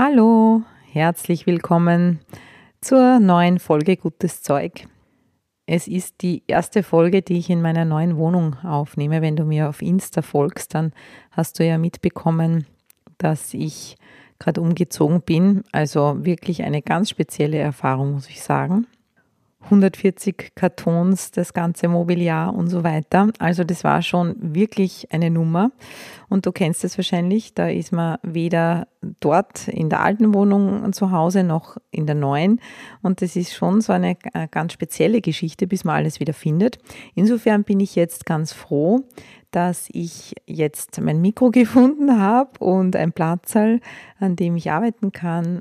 Hallo, herzlich willkommen zur neuen Folge Gutes Zeug. Es ist die erste Folge, die ich in meiner neuen Wohnung aufnehme. Wenn du mir auf Insta folgst, dann hast du ja mitbekommen, dass ich gerade umgezogen bin. Also wirklich eine ganz spezielle Erfahrung, muss ich sagen. 140 Kartons, das ganze Mobiliar und so weiter. Also das war schon wirklich eine Nummer. Und du kennst es wahrscheinlich, da ist man weder dort in der alten Wohnung zu Hause noch in der neuen. Und das ist schon so eine äh, ganz spezielle Geschichte, bis man alles wieder findet. Insofern bin ich jetzt ganz froh, dass ich jetzt mein Mikro gefunden habe und ein Platzal, an dem ich arbeiten kann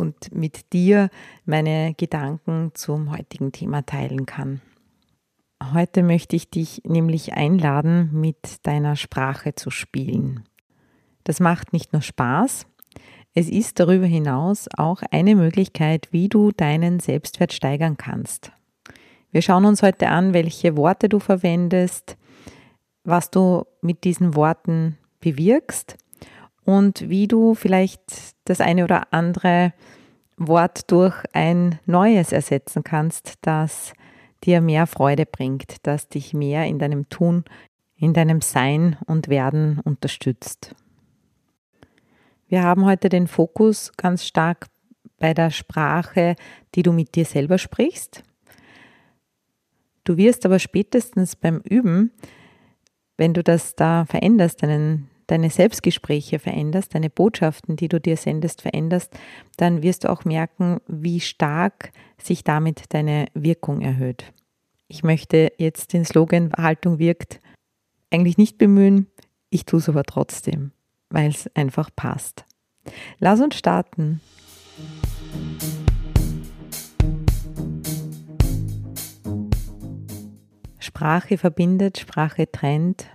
und mit dir meine Gedanken zum heutigen Thema teilen kann. Heute möchte ich dich nämlich einladen, mit deiner Sprache zu spielen. Das macht nicht nur Spaß, es ist darüber hinaus auch eine Möglichkeit, wie du deinen Selbstwert steigern kannst. Wir schauen uns heute an, welche Worte du verwendest, was du mit diesen Worten bewirkst und wie du vielleicht das eine oder andere Wort durch ein neues ersetzen kannst, das dir mehr Freude bringt, das dich mehr in deinem Tun, in deinem Sein und Werden unterstützt. Wir haben heute den Fokus ganz stark bei der Sprache, die du mit dir selber sprichst. Du wirst aber spätestens beim Üben, wenn du das da veränderst, deinen deine Selbstgespräche veränderst, deine Botschaften, die du dir sendest, veränderst, dann wirst du auch merken, wie stark sich damit deine Wirkung erhöht. Ich möchte jetzt den Slogan Haltung wirkt eigentlich nicht bemühen, ich tue es aber trotzdem, weil es einfach passt. Lass uns starten. Sprache verbindet, Sprache trennt,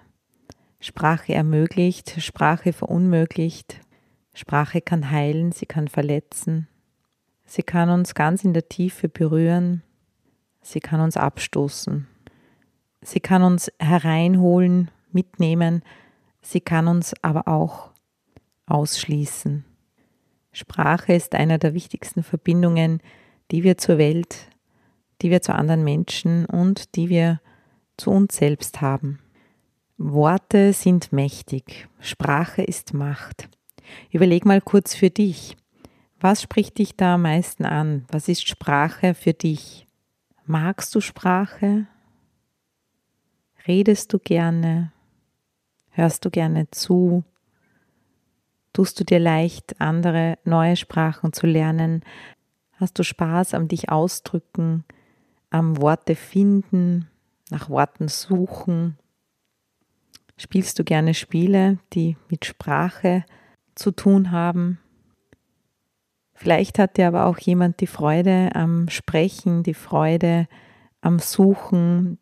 Sprache ermöglicht, Sprache verunmöglicht. Sprache kann heilen, sie kann verletzen. Sie kann uns ganz in der Tiefe berühren. Sie kann uns abstoßen. Sie kann uns hereinholen, mitnehmen. Sie kann uns aber auch ausschließen. Sprache ist einer der wichtigsten Verbindungen, die wir zur Welt, die wir zu anderen Menschen und die wir zu uns selbst haben. Worte sind mächtig, Sprache ist Macht. Überleg mal kurz für dich. Was spricht dich da am meisten an? Was ist Sprache für dich? Magst du Sprache? Redest du gerne? Hörst du gerne zu? Tust du dir leicht, andere neue Sprachen zu lernen? Hast du Spaß am dich ausdrücken, am Worte finden, nach Worten suchen? Spielst du gerne Spiele, die mit Sprache zu tun haben? Vielleicht hat dir aber auch jemand die Freude am Sprechen, die Freude am Suchen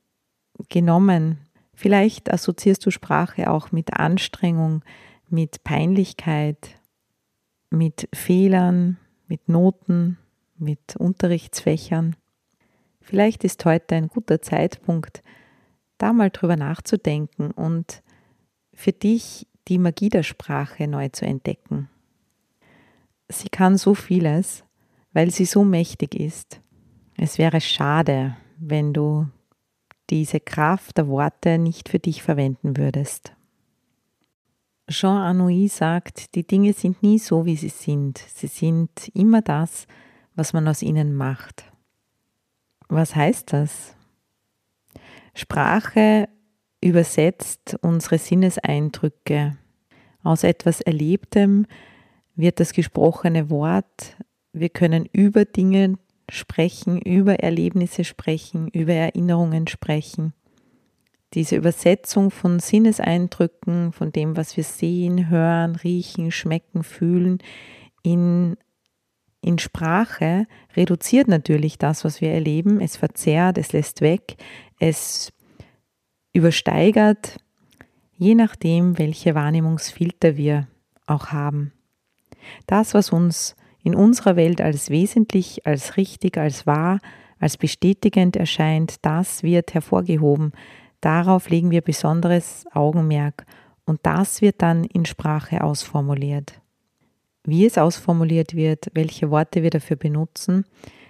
genommen. Vielleicht assoziierst du Sprache auch mit Anstrengung, mit Peinlichkeit, mit Fehlern, mit Noten, mit Unterrichtsfächern. Vielleicht ist heute ein guter Zeitpunkt, da mal drüber nachzudenken und für dich die Magie der Sprache neu zu entdecken. Sie kann so vieles, weil sie so mächtig ist. Es wäre schade, wenn du diese Kraft der Worte nicht für dich verwenden würdest. Jean Anouilh sagt, die Dinge sind nie so, wie sie sind. Sie sind immer das, was man aus ihnen macht. Was heißt das? Sprache übersetzt unsere Sinneseindrücke. Aus etwas Erlebtem wird das gesprochene Wort. Wir können über Dinge sprechen, über Erlebnisse sprechen, über Erinnerungen sprechen, diese Übersetzung von Sinneseindrücken, von dem, was wir sehen, hören, riechen, schmecken, fühlen, in, in Sprache reduziert natürlich das, was wir erleben. Es verzerrt, es lässt weg, es übersteigert, je nachdem, welche Wahrnehmungsfilter wir auch haben. Das, was uns in unserer Welt als wesentlich, als richtig, als wahr, als bestätigend erscheint, das wird hervorgehoben. Darauf legen wir besonderes Augenmerk und das wird dann in Sprache ausformuliert. Wie es ausformuliert wird, welche Worte wir dafür benutzen,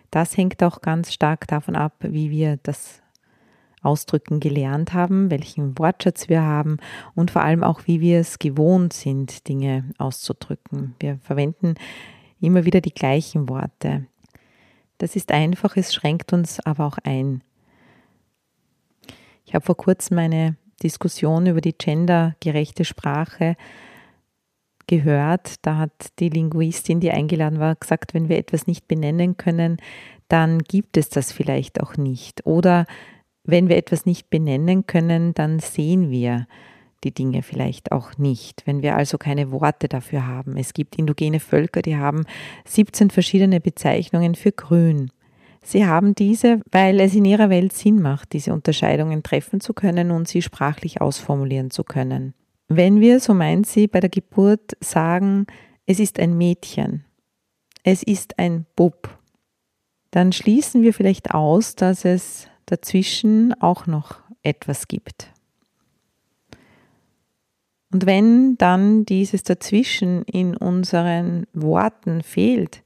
das hängt auch ganz stark davon ab, wie wir das Ausdrücken gelernt haben, welchen Wortschatz wir haben und vor allem auch, wie wir es gewohnt sind, Dinge auszudrücken. Wir verwenden immer wieder die gleichen Worte. Das ist einfach, es schränkt uns aber auch ein. Ich habe vor kurzem eine Diskussion über die gendergerechte Sprache gehört. Da hat die Linguistin, die eingeladen war, gesagt, wenn wir etwas nicht benennen können, dann gibt es das vielleicht auch nicht. Oder wenn wir etwas nicht benennen können, dann sehen wir die Dinge vielleicht auch nicht, wenn wir also keine Worte dafür haben. Es gibt indogene Völker, die haben 17 verschiedene Bezeichnungen für Grün. Sie haben diese, weil es in ihrer Welt Sinn macht, diese Unterscheidungen treffen zu können und sie sprachlich ausformulieren zu können. Wenn wir, so meint sie, bei der Geburt sagen, es ist ein Mädchen, es ist ein Bub, dann schließen wir vielleicht aus, dass es dazwischen auch noch etwas gibt. Und wenn dann dieses Dazwischen in unseren Worten fehlt,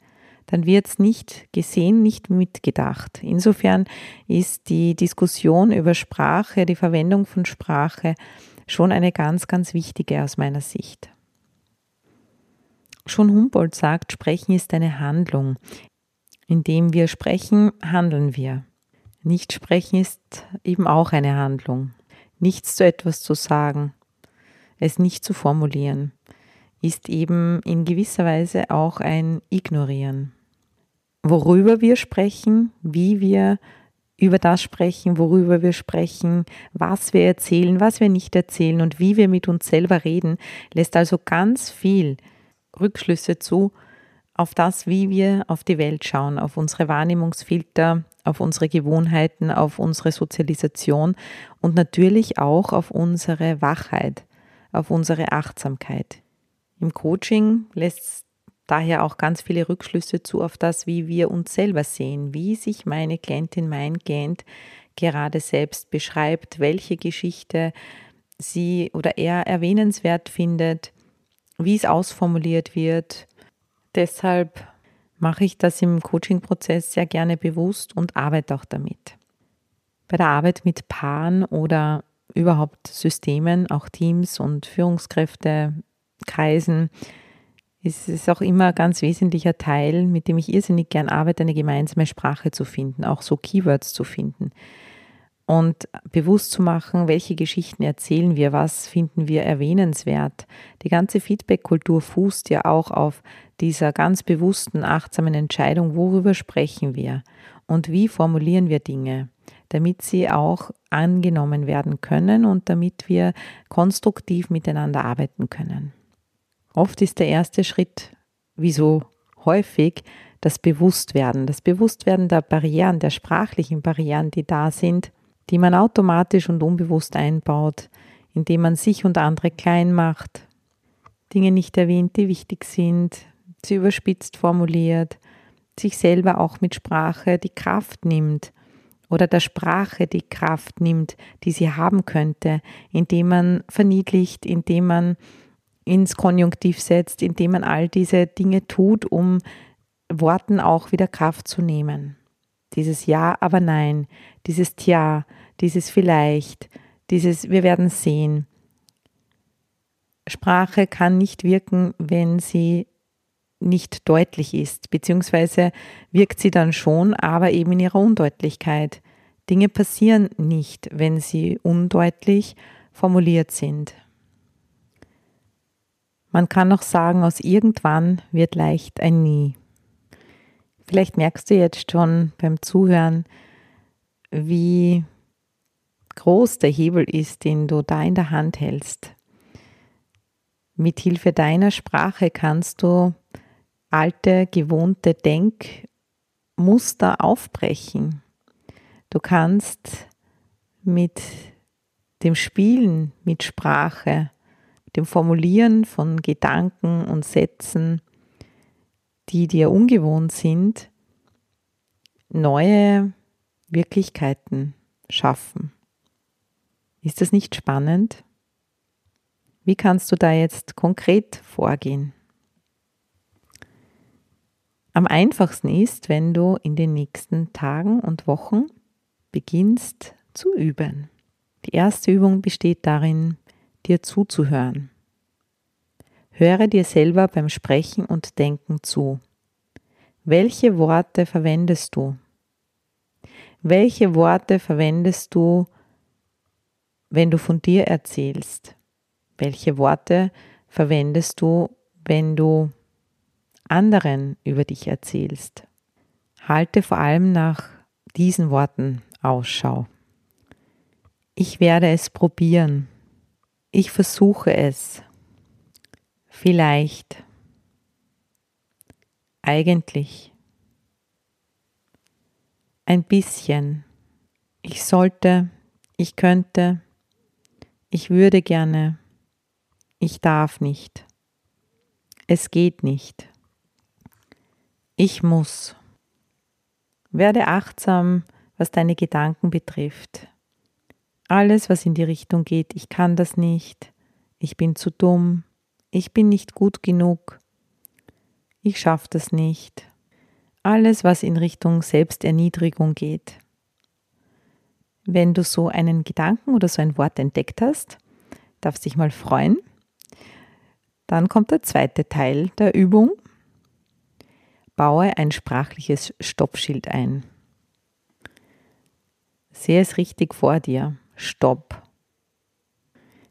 dann wird es nicht gesehen, nicht mitgedacht. Insofern ist die Diskussion über Sprache, die Verwendung von Sprache schon eine ganz, ganz wichtige aus meiner Sicht. Schon Humboldt sagt, Sprechen ist eine Handlung. Indem wir sprechen, handeln wir. Nicht sprechen ist eben auch eine Handlung. Nichts zu etwas zu sagen, es nicht zu formulieren, ist eben in gewisser Weise auch ein Ignorieren. Worüber wir sprechen, wie wir über das sprechen, worüber wir sprechen, was wir erzählen, was wir nicht erzählen und wie wir mit uns selber reden, lässt also ganz viel Rückschlüsse zu auf das, wie wir auf die Welt schauen, auf unsere Wahrnehmungsfilter, auf unsere Gewohnheiten, auf unsere Sozialisation und natürlich auch auf unsere Wachheit auf unsere Achtsamkeit. Im Coaching lässt daher auch ganz viele Rückschlüsse zu auf das, wie wir uns selber sehen, wie sich meine Klientin, mein Klient gerade selbst beschreibt, welche Geschichte sie oder er erwähnenswert findet, wie es ausformuliert wird. Deshalb mache ich das im Coaching-Prozess sehr gerne bewusst und arbeite auch damit. Bei der Arbeit mit Paaren oder überhaupt Systemen, auch Teams und Führungskräfte, Kreisen, ist es auch immer ein ganz wesentlicher Teil, mit dem ich irrsinnig gern arbeite, eine gemeinsame Sprache zu finden, auch so Keywords zu finden und bewusst zu machen, welche Geschichten erzählen wir, was finden wir erwähnenswert. Die ganze Feedback-Kultur fußt ja auch auf dieser ganz bewussten, achtsamen Entscheidung, worüber sprechen wir und wie formulieren wir Dinge damit sie auch angenommen werden können und damit wir konstruktiv miteinander arbeiten können. Oft ist der erste Schritt, wie so häufig, das Bewusstwerden, das Bewusstwerden der Barrieren, der sprachlichen Barrieren, die da sind, die man automatisch und unbewusst einbaut, indem man sich und andere klein macht, Dinge nicht erwähnt, die wichtig sind, sie überspitzt formuliert, sich selber auch mit Sprache die Kraft nimmt, oder der Sprache die Kraft nimmt, die sie haben könnte, indem man verniedlicht, indem man ins Konjunktiv setzt, indem man all diese Dinge tut, um Worten auch wieder Kraft zu nehmen. Dieses Ja, aber nein, dieses Tja, dieses vielleicht, dieses Wir werden sehen. Sprache kann nicht wirken, wenn sie nicht deutlich ist, beziehungsweise wirkt sie dann schon, aber eben in ihrer Undeutlichkeit. Dinge passieren nicht, wenn sie undeutlich formuliert sind. Man kann auch sagen, aus irgendwann wird leicht ein Nie. Vielleicht merkst du jetzt schon beim Zuhören, wie groß der Hebel ist, den du da in der Hand hältst. Mit Hilfe deiner Sprache kannst du alte, gewohnte Denkmuster aufbrechen. Du kannst mit dem Spielen mit Sprache, dem Formulieren von Gedanken und Sätzen, die dir ungewohnt sind, neue Wirklichkeiten schaffen. Ist das nicht spannend? Wie kannst du da jetzt konkret vorgehen? Am einfachsten ist, wenn du in den nächsten Tagen und Wochen beginnst zu üben. Die erste Übung besteht darin, dir zuzuhören. Höre dir selber beim Sprechen und Denken zu. Welche Worte verwendest du? Welche Worte verwendest du, wenn du von dir erzählst? Welche Worte verwendest du, wenn du anderen über dich erzählst? Halte vor allem nach diesen Worten Ausschau. Ich werde es probieren. Ich versuche es. Vielleicht. Eigentlich. Ein bisschen. Ich sollte. Ich könnte. Ich würde gerne. Ich darf nicht. Es geht nicht. Ich muss. Werde achtsam, was deine Gedanken betrifft. Alles, was in die Richtung geht, ich kann das nicht, ich bin zu dumm, ich bin nicht gut genug, ich schaffe das nicht. Alles, was in Richtung Selbsterniedrigung geht. Wenn du so einen Gedanken oder so ein Wort entdeckt hast, darfst dich mal freuen. Dann kommt der zweite Teil der Übung. Baue ein sprachliches Stoppschild ein. Sehe es richtig vor dir. Stopp.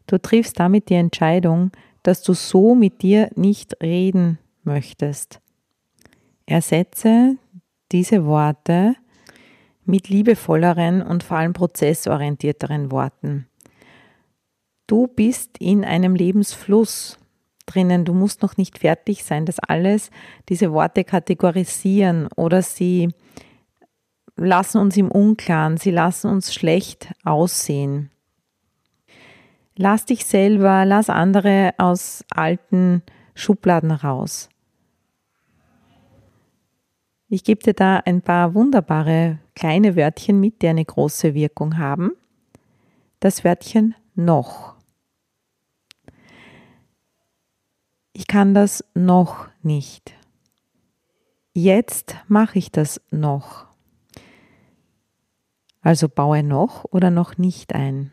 Du triffst damit die Entscheidung, dass du so mit dir nicht reden möchtest. Ersetze diese Worte mit liebevolleren und vor allem prozessorientierteren Worten. Du bist in einem Lebensfluss drinnen. Du musst noch nicht fertig sein, dass alles diese Worte kategorisieren oder sie lassen uns im Unklaren, sie lassen uns schlecht aussehen. Lass dich selber, lass andere aus alten Schubladen raus. Ich gebe dir da ein paar wunderbare kleine Wörtchen mit, die eine große Wirkung haben. Das Wörtchen noch. Ich kann das noch nicht. Jetzt mache ich das noch. Also baue noch oder noch nicht ein.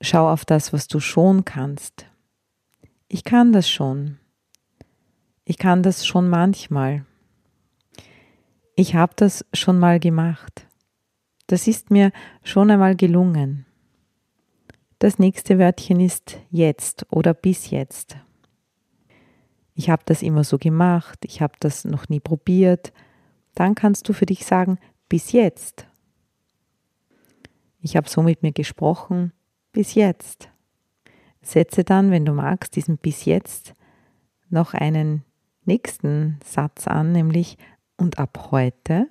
Schau auf das, was du schon kannst. Ich kann das schon. Ich kann das schon manchmal. Ich habe das schon mal gemacht. Das ist mir schon einmal gelungen. Das nächste Wörtchen ist jetzt oder bis jetzt. Ich habe das immer so gemacht, ich habe das noch nie probiert. Dann kannst du für dich sagen, bis jetzt. Ich habe so mit mir gesprochen bis jetzt. Setze dann, wenn du magst, diesen bis jetzt noch einen nächsten Satz an, nämlich und ab heute.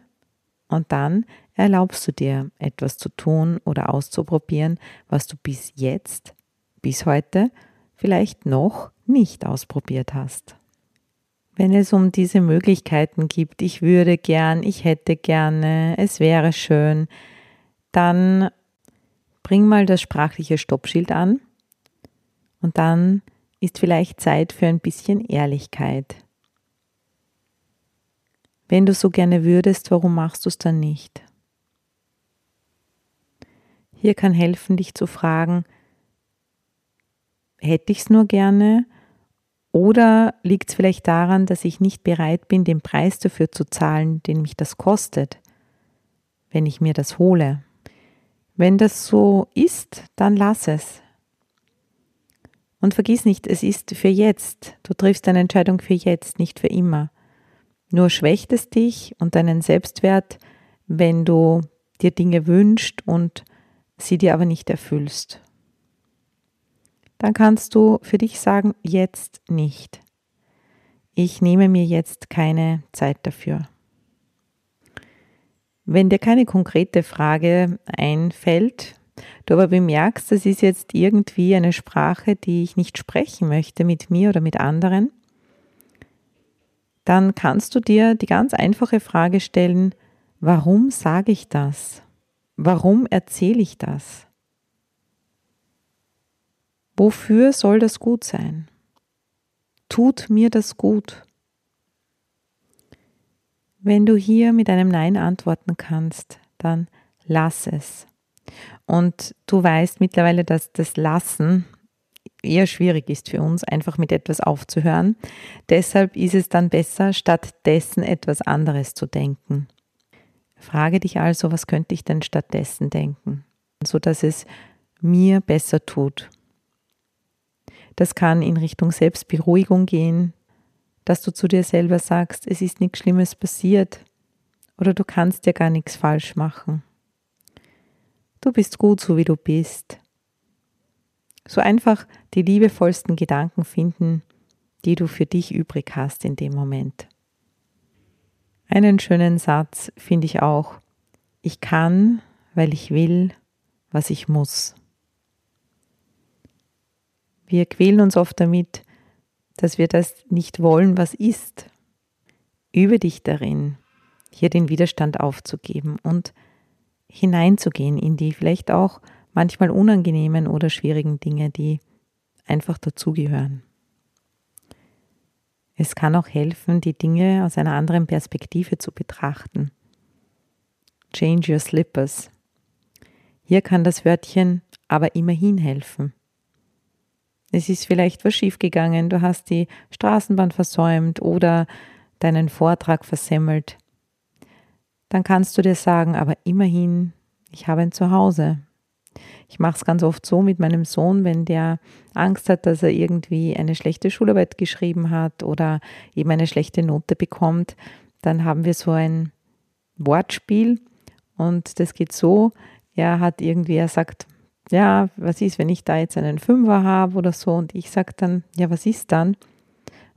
Und dann erlaubst du dir etwas zu tun oder auszuprobieren, was du bis jetzt, bis heute vielleicht noch nicht ausprobiert hast. Wenn es um diese Möglichkeiten gibt, ich würde gern, ich hätte gerne, es wäre schön, dann bring mal das sprachliche Stoppschild an und dann ist vielleicht Zeit für ein bisschen Ehrlichkeit. Wenn du so gerne würdest, warum machst du es dann nicht? Hier kann helfen, dich zu fragen, hätte ich es nur gerne oder liegt es vielleicht daran, dass ich nicht bereit bin, den Preis dafür zu zahlen, den mich das kostet, wenn ich mir das hole? Wenn das so ist, dann lass es. Und vergiss nicht, es ist für jetzt. Du triffst eine Entscheidung für jetzt, nicht für immer. Nur schwächt es dich und deinen Selbstwert, wenn du dir Dinge wünschst und sie dir aber nicht erfüllst. Dann kannst du für dich sagen, jetzt nicht. Ich nehme mir jetzt keine Zeit dafür. Wenn dir keine konkrete Frage einfällt, du aber bemerkst, das ist jetzt irgendwie eine Sprache, die ich nicht sprechen möchte mit mir oder mit anderen, dann kannst du dir die ganz einfache Frage stellen, warum sage ich das? Warum erzähle ich das? Wofür soll das gut sein? Tut mir das gut? Wenn du hier mit einem Nein antworten kannst, dann lass es. Und du weißt mittlerweile, dass das Lassen eher schwierig ist für uns, einfach mit etwas aufzuhören. Deshalb ist es dann besser, stattdessen etwas anderes zu denken. Frage dich also, was könnte ich denn stattdessen denken, so dass es mir besser tut. Das kann in Richtung Selbstberuhigung gehen, dass du zu dir selber sagst, es ist nichts Schlimmes passiert oder du kannst ja gar nichts falsch machen. Du bist gut so wie du bist. So einfach die liebevollsten Gedanken finden, die du für dich übrig hast in dem Moment. Einen schönen Satz finde ich auch. Ich kann, weil ich will, was ich muss. Wir quälen uns oft damit, dass wir das nicht wollen, was ist. Übe dich darin, hier den Widerstand aufzugeben und hineinzugehen in die vielleicht auch manchmal unangenehmen oder schwierigen Dinge, die einfach dazugehören. Es kann auch helfen, die Dinge aus einer anderen Perspektive zu betrachten. Change your slippers. Hier kann das Wörtchen aber immerhin helfen. Es ist vielleicht was schiefgegangen, du hast die Straßenbahn versäumt oder deinen Vortrag versemmelt. Dann kannst du dir sagen, aber immerhin, ich habe ein Zuhause. Ich mache es ganz oft so mit meinem Sohn, wenn der Angst hat, dass er irgendwie eine schlechte Schularbeit geschrieben hat oder eben eine schlechte Note bekommt, dann haben wir so ein Wortspiel und das geht so, er hat irgendwie, er sagt, ja, was ist, wenn ich da jetzt einen Fünfer habe oder so und ich sage dann, ja, was ist dann?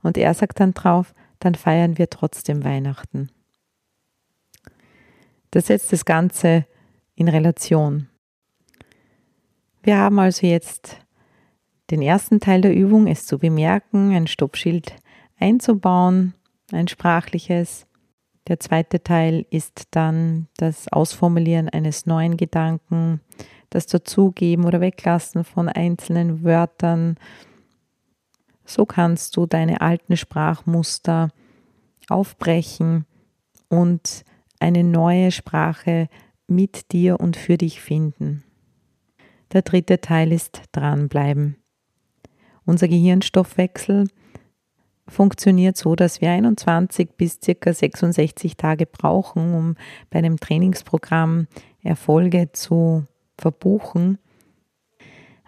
Und er sagt dann drauf, dann feiern wir trotzdem Weihnachten. Das setzt das Ganze in Relation. Wir haben also jetzt den ersten Teil der Übung, es zu bemerken, ein Stoppschild einzubauen, ein sprachliches. Der zweite Teil ist dann das Ausformulieren eines neuen Gedanken, das Dazugeben oder Weglassen von einzelnen Wörtern. So kannst du deine alten Sprachmuster aufbrechen und eine neue Sprache mit dir und für dich finden. Der dritte Teil ist dranbleiben. Unser Gehirnstoffwechsel funktioniert so, dass wir 21 bis ca. 66 Tage brauchen, um bei einem Trainingsprogramm Erfolge zu verbuchen.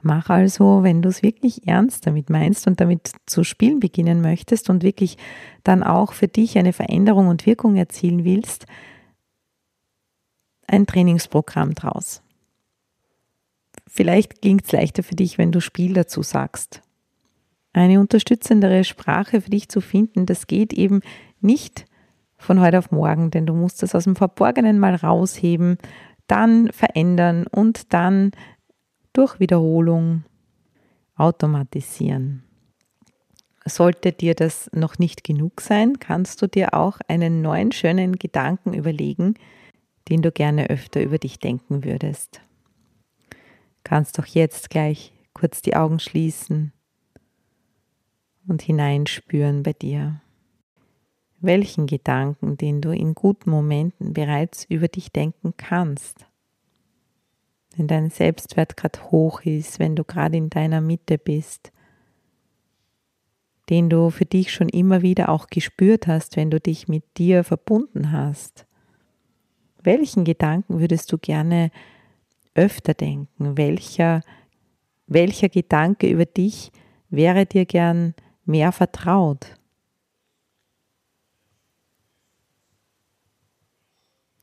Mach also, wenn du es wirklich ernst damit meinst und damit zu spielen beginnen möchtest und wirklich dann auch für dich eine Veränderung und Wirkung erzielen willst, ein Trainingsprogramm draus. Vielleicht klingt es leichter für dich, wenn du Spiel dazu sagst. Eine unterstützendere Sprache für dich zu finden, das geht eben nicht von heute auf morgen, denn du musst das aus dem Verborgenen mal rausheben, dann verändern und dann durch Wiederholung automatisieren. Sollte dir das noch nicht genug sein, kannst du dir auch einen neuen schönen Gedanken überlegen, den du gerne öfter über dich denken würdest. Kannst doch jetzt gleich kurz die Augen schließen und hineinspüren bei dir welchen Gedanken, den du in guten Momenten bereits über dich denken kannst. Wenn dein Selbstwert gerade hoch ist, wenn du gerade in deiner Mitte bist, den du für dich schon immer wieder auch gespürt hast, wenn du dich mit dir verbunden hast. Welchen Gedanken würdest du gerne öfter denken? Welcher, welcher Gedanke über dich wäre dir gern mehr vertraut?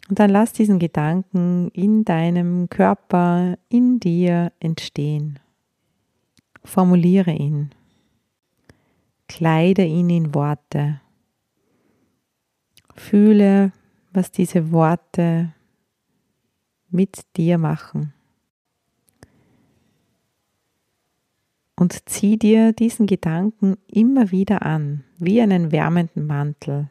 Und dann lass diesen Gedanken in deinem Körper, in dir entstehen. Formuliere ihn. Kleide ihn in Worte. Fühle, was diese Worte mit dir machen. Und zieh dir diesen Gedanken immer wieder an, wie einen wärmenden Mantel.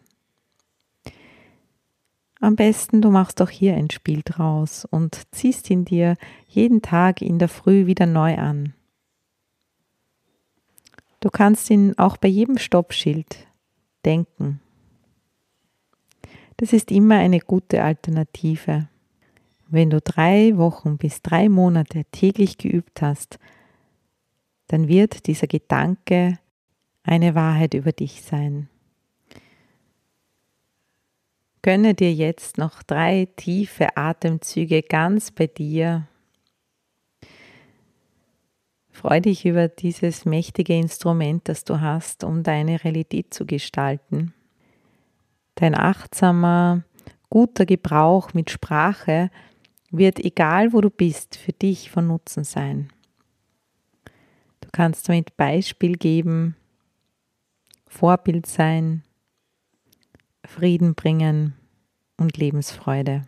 Am besten du machst auch hier ein Spiel draus und ziehst ihn dir jeden Tag in der Früh wieder neu an. Du kannst ihn auch bei jedem Stoppschild denken. Das ist immer eine gute Alternative. Wenn du drei Wochen bis drei Monate täglich geübt hast, dann wird dieser Gedanke eine Wahrheit über dich sein. Gönne dir jetzt noch drei tiefe Atemzüge ganz bei dir. Freu dich über dieses mächtige Instrument, das du hast, um deine Realität zu gestalten. Dein achtsamer, guter Gebrauch mit Sprache wird, egal wo du bist, für dich von Nutzen sein. Du kannst damit Beispiel geben, Vorbild sein, Frieden bringen und Lebensfreude.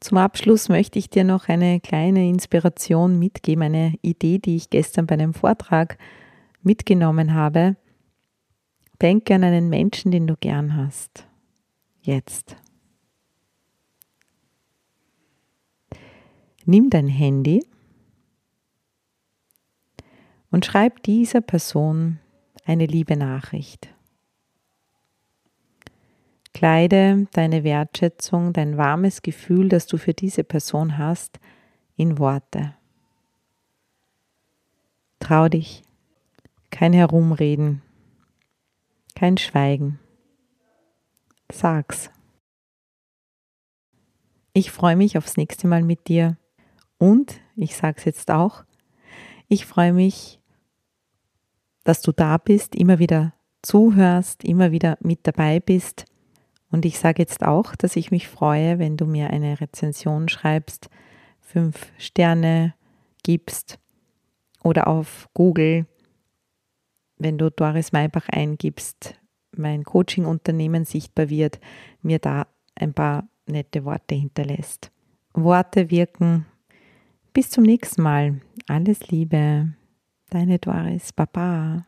Zum Abschluss möchte ich dir noch eine kleine Inspiration mitgeben, eine Idee, die ich gestern bei einem Vortrag mitgenommen habe. Denke an einen Menschen, den du gern hast. Jetzt. Nimm dein Handy und schreib dieser Person eine liebe Nachricht. Kleide deine Wertschätzung, dein warmes Gefühl, das du für diese Person hast, in Worte. Trau dich. Kein Herumreden. Kein Schweigen. Sag's. Ich freue mich aufs nächste Mal mit dir und ich sag's jetzt auch, ich freue mich, dass du da bist, immer wieder zuhörst, immer wieder mit dabei bist und ich sage jetzt auch, dass ich mich freue, wenn du mir eine Rezension schreibst, fünf Sterne gibst oder auf Google, wenn du Doris Maybach eingibst, mein Coaching-Unternehmen sichtbar wird, mir da ein paar nette Worte hinterlässt. Worte wirken. Bis zum nächsten Mal. Alles Liebe. Deine Doris. Baba.